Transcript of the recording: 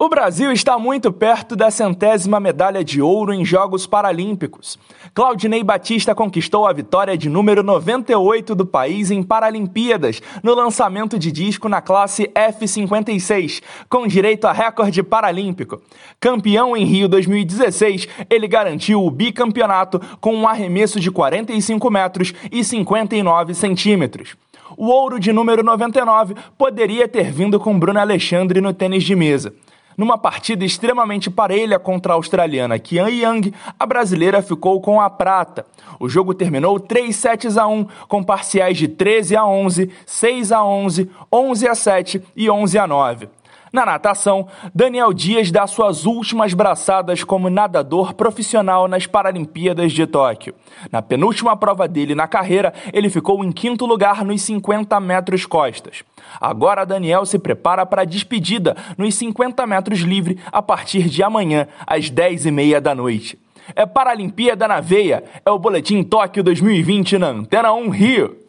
O Brasil está muito perto da centésima medalha de ouro em Jogos Paralímpicos. Claudinei Batista conquistou a vitória de número 98 do país em Paralimpíadas, no lançamento de disco na classe F56, com direito a recorde paralímpico. Campeão em Rio 2016, ele garantiu o bicampeonato com um arremesso de 45 metros e 59 centímetros. O ouro de número 99 poderia ter vindo com Bruno Alexandre no tênis de mesa. Numa partida extremamente parelha contra a australiana Kian Yang, a brasileira ficou com a prata. O jogo terminou 3 sets a 1, com parciais de 13 a 11, 6 a 11, 11 a 7 e 11 a 9. Na natação, Daniel Dias dá suas últimas braçadas como nadador profissional nas Paralimpíadas de Tóquio. Na penúltima prova dele na carreira, ele ficou em quinto lugar nos 50 metros costas. Agora Daniel se prepara para a despedida nos 50 metros livre a partir de amanhã, às 10h30 da noite. É Paralimpíada na Veia, é o Boletim Tóquio 2020 na Antena 1 Rio.